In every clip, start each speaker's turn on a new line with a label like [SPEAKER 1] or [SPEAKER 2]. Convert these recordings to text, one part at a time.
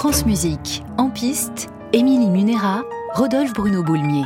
[SPEAKER 1] France Musique, en piste, Émilie Munera, Rodolphe Bruno Boulmier.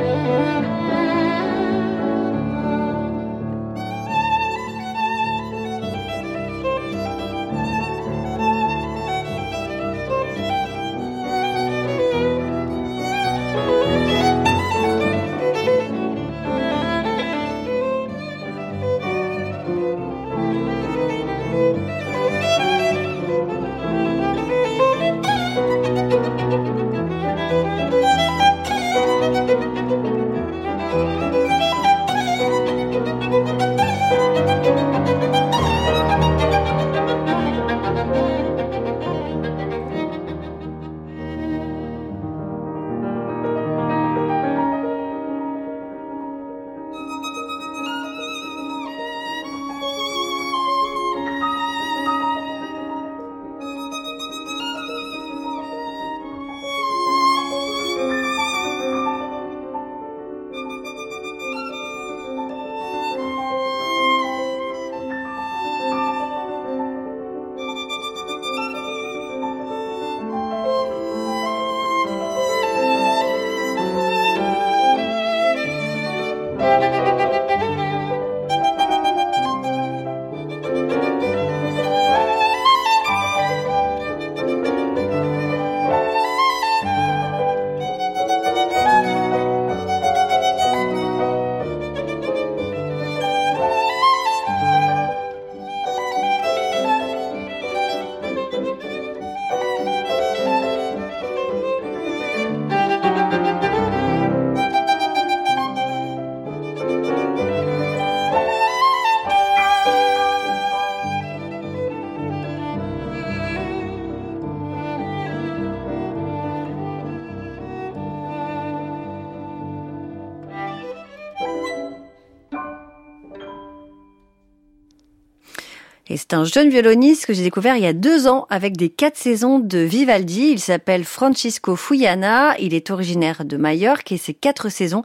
[SPEAKER 2] Et c'est un jeune violoniste que j'ai découvert il y a deux ans avec des quatre saisons de Vivaldi. Il s'appelle Francisco Fuyana. Il est originaire de Majorque et ces quatre saisons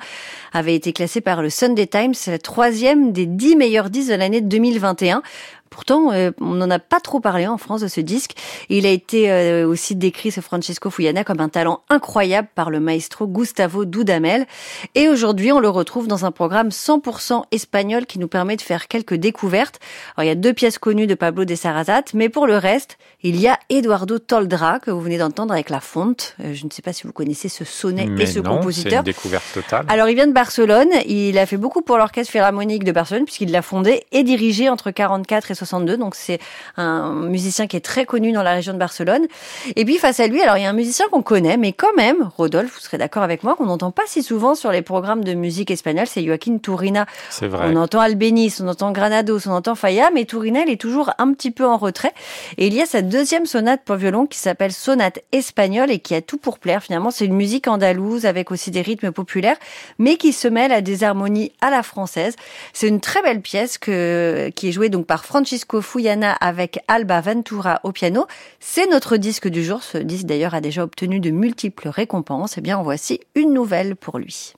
[SPEAKER 2] avaient été classées par le Sunday Times, la troisième des dix meilleurs disques de l'année 2021. Pourtant, euh, on n'en a pas trop parlé en France de ce disque. Il a été euh, aussi décrit, ce Francesco Fuyana, comme un talent incroyable par le maestro Gustavo Dudamel. Et aujourd'hui, on le retrouve dans un programme 100% espagnol qui nous permet de faire quelques découvertes. Alors, il y a deux pièces connues de Pablo de Sarrazat, mais pour le reste, il y a Eduardo Toldra, que vous venez d'entendre avec La Fonte. Euh, je ne sais pas si vous connaissez ce sonnet et ce compositeur.
[SPEAKER 3] C'est une découverte totale.
[SPEAKER 2] Alors, il vient de Barcelone. Il a fait beaucoup pour l'Orchestre Philharmonique de Barcelone, puisqu'il l'a fondé et dirigé entre 44 et 62. Donc c'est un musicien qui est très connu dans la région de Barcelone. Et puis face à lui, alors il y a un musicien qu'on connaît, mais quand même, Rodolphe, vous serez d'accord avec moi, qu'on n'entend pas si souvent sur les programmes de musique espagnole, c'est Joaquin Turina.
[SPEAKER 3] C'est vrai.
[SPEAKER 2] On entend Albéniz, on entend Granados, on entend Faya, mais Turina, il est toujours un petit peu en retrait. Et il y a sa deuxième sonate pour violon qui s'appelle Sonate espagnole et qui a tout pour plaire. Finalement, c'est une musique andalouse avec aussi des rythmes populaires, mais qui se mêle à des harmonies à la française. C'est une très belle pièce que, qui est jouée donc par Francisco Fuyana avec Alba Ventura au piano. C'est notre disque du jour. Ce disque d'ailleurs a déjà obtenu de multiples récompenses. Eh bien, en voici une nouvelle pour lui.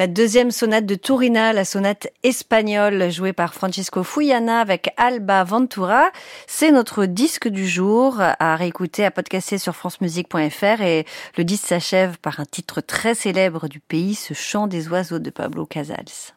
[SPEAKER 2] La deuxième sonate de Turina, la sonate espagnole jouée par Francisco Fuyana avec Alba Ventura. C'est notre disque du jour à réécouter, à podcaster sur francemusique.fr et le disque s'achève par un titre très célèbre du pays, ce chant des oiseaux de Pablo Casals.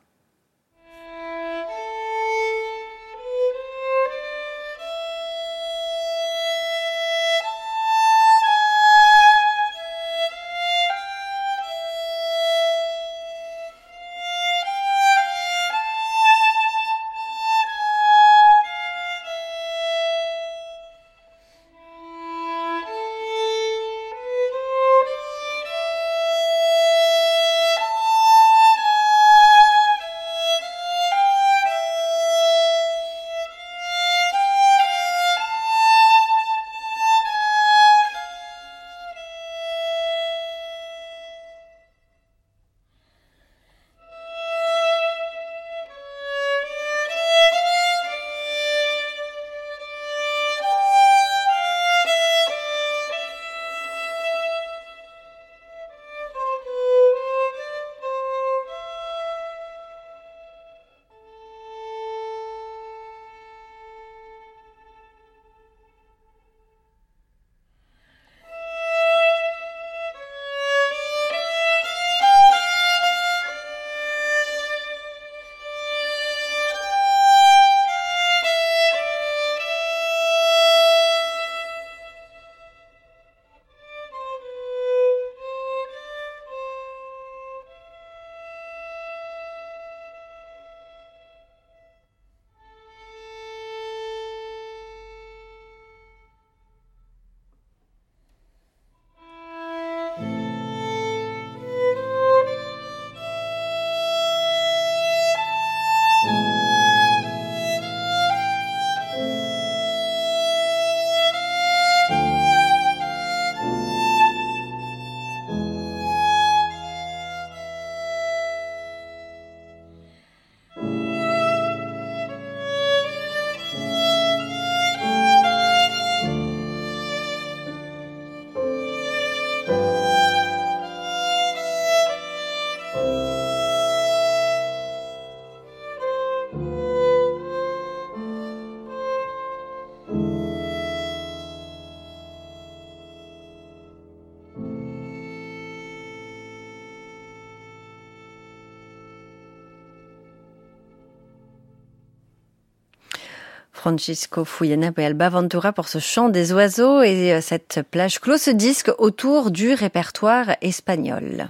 [SPEAKER 2] Francisco Fuyana et Alba Ventura pour ce chant des oiseaux et euh, cette plage clôt ce disque autour du répertoire espagnol.